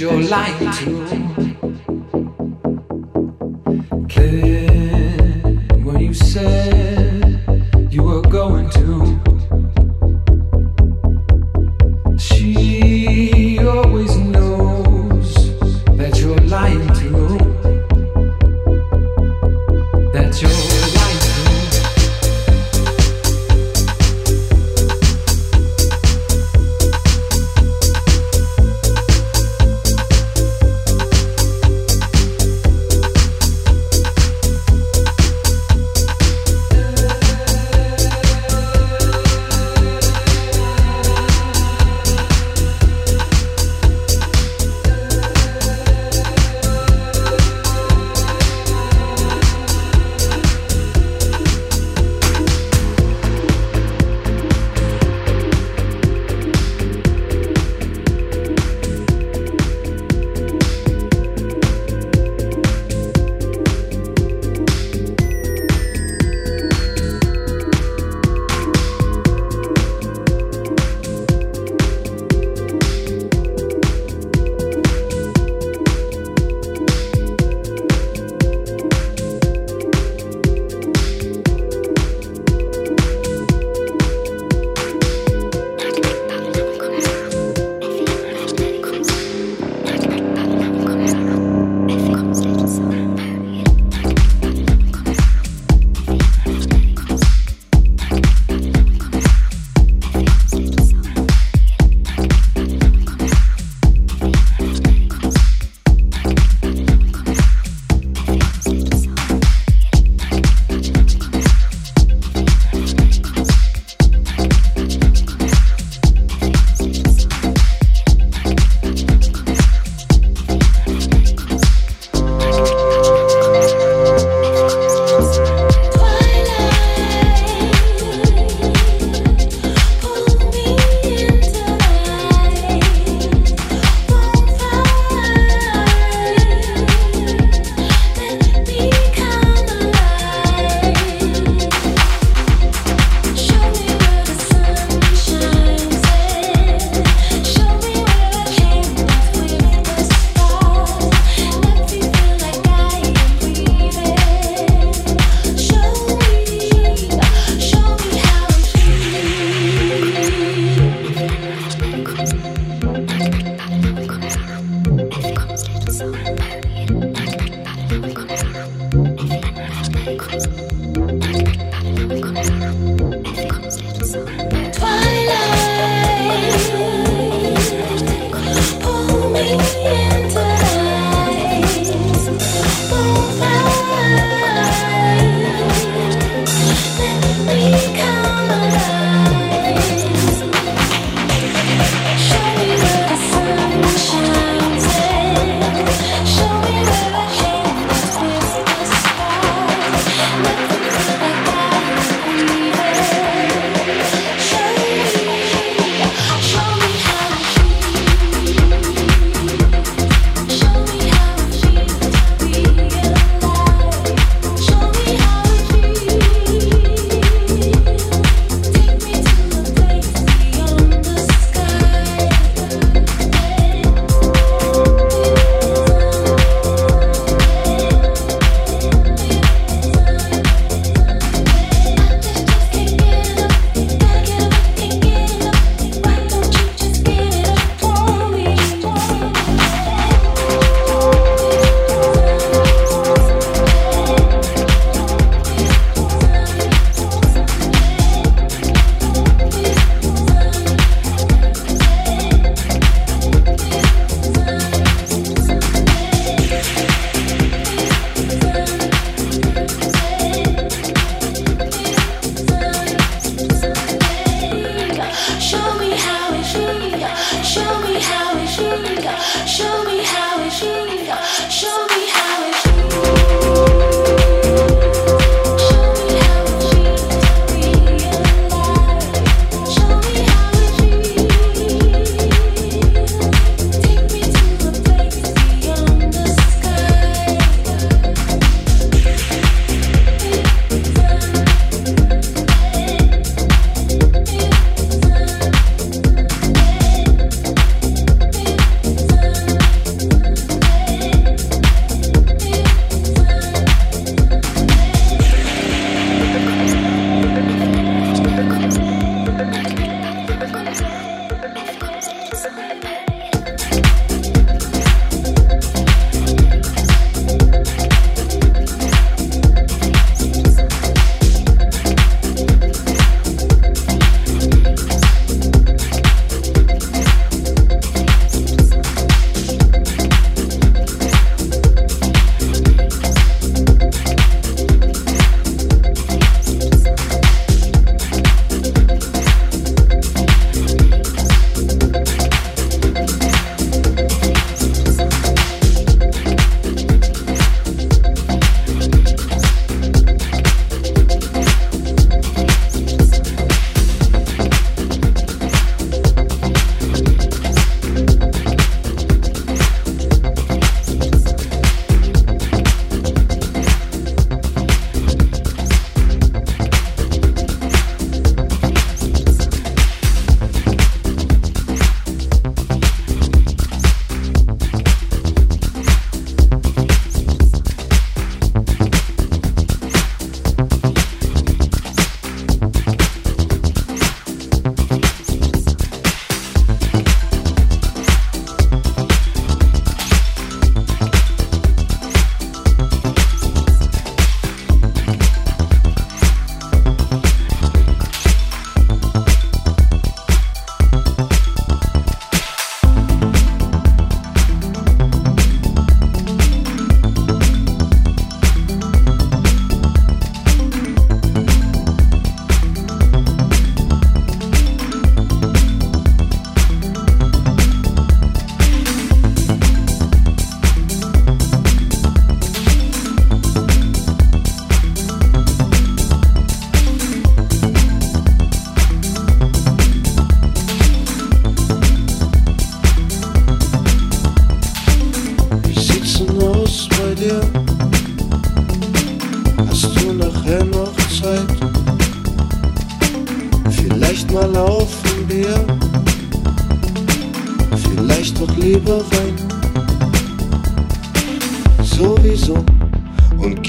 your light too.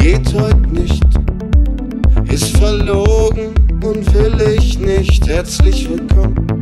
Geht heute nicht. Ist verlogen und will ich nicht. Herzlich willkommen. Willkommen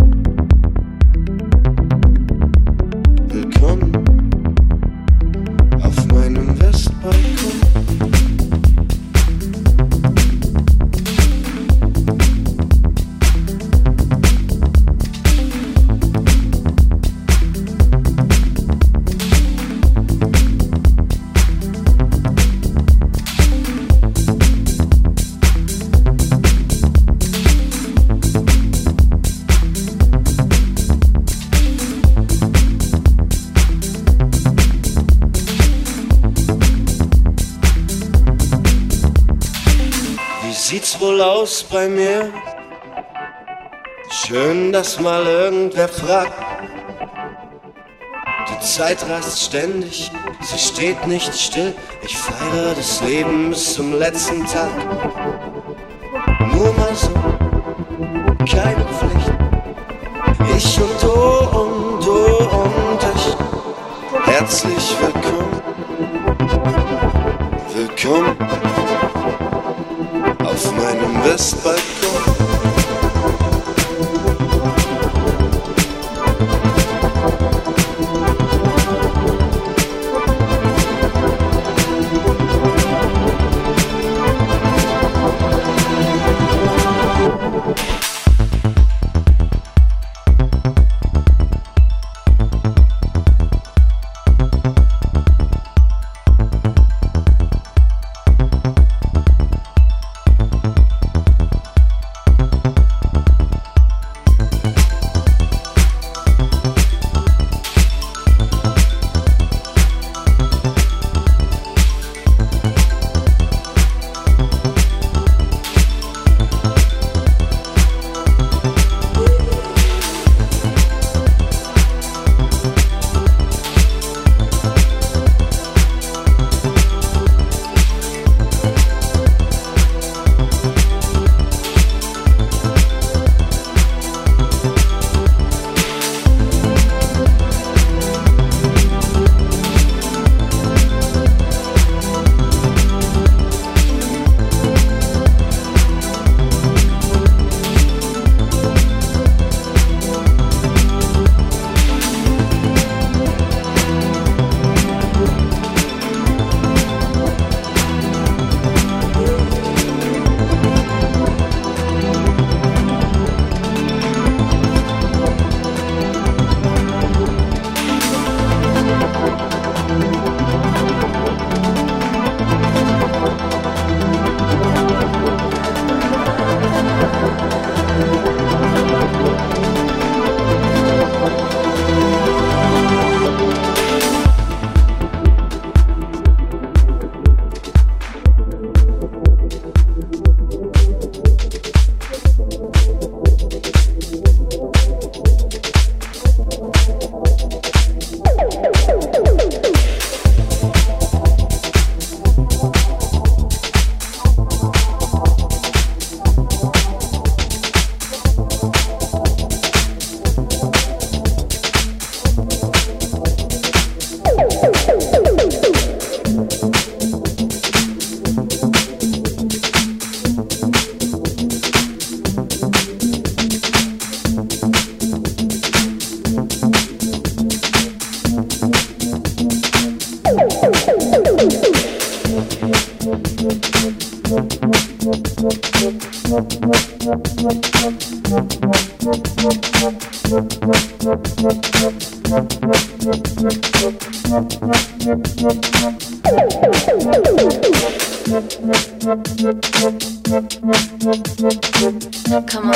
aus bei mir? Schön, dass mal irgendwer fragt. Die Zeit rast ständig, sie steht nicht still. Ich feiere das Leben bis zum letzten Tag. Nur mal so, keine Pflicht. Ich und du und du und ich. Herzlich willkommen. Willkommen meinem Westbalkon. Come on.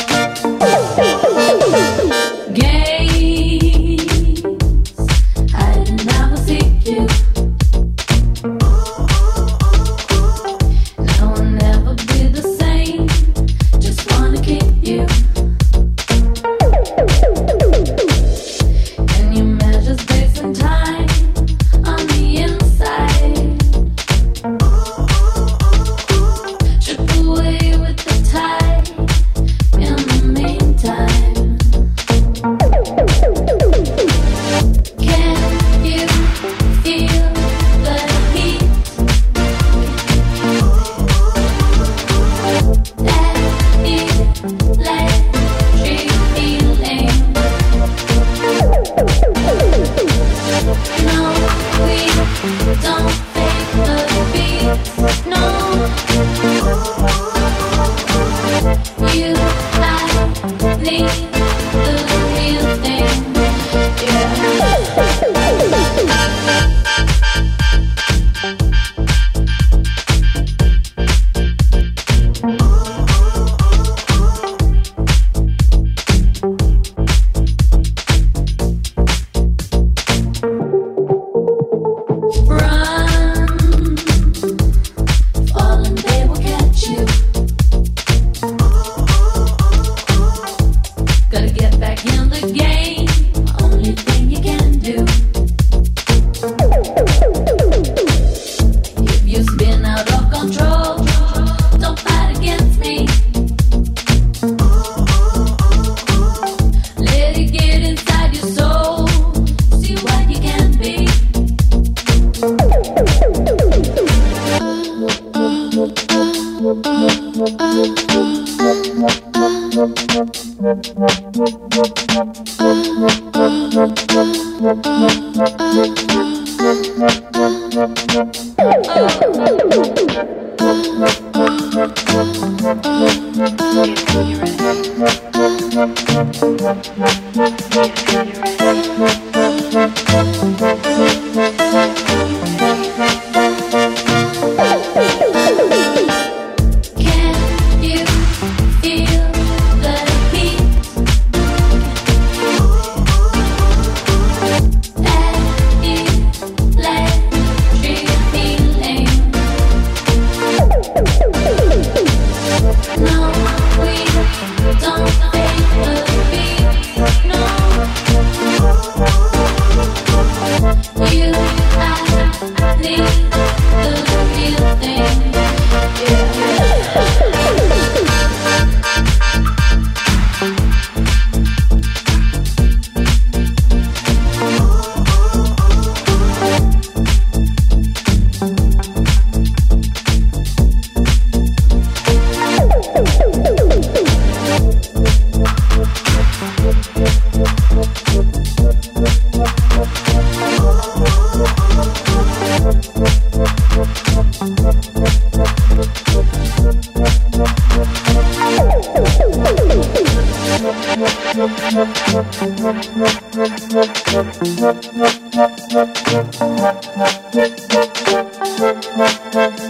Thank you.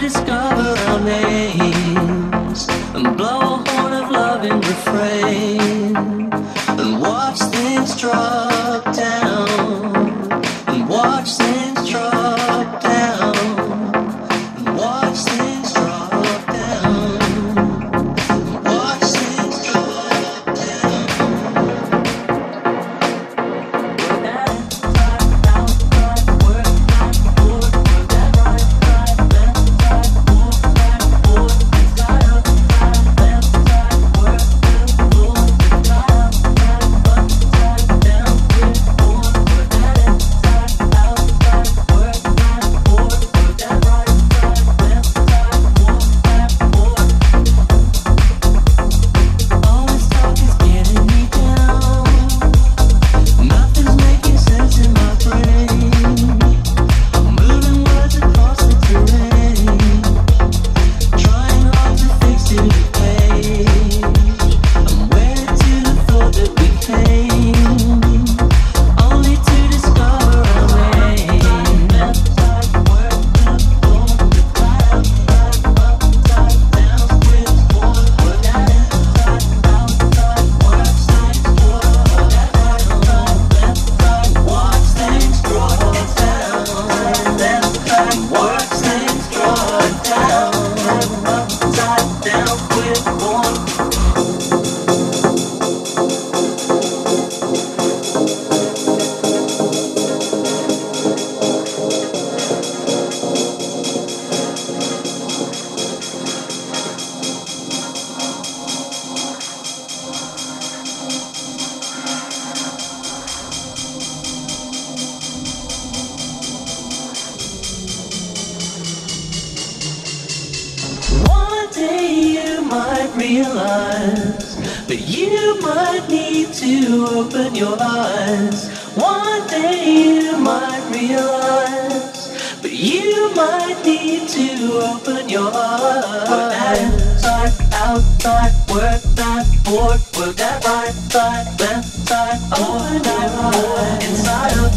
discover You might realize, but you might need to open your eyes. Inside, outside, work that board, work that right side, left side, that right.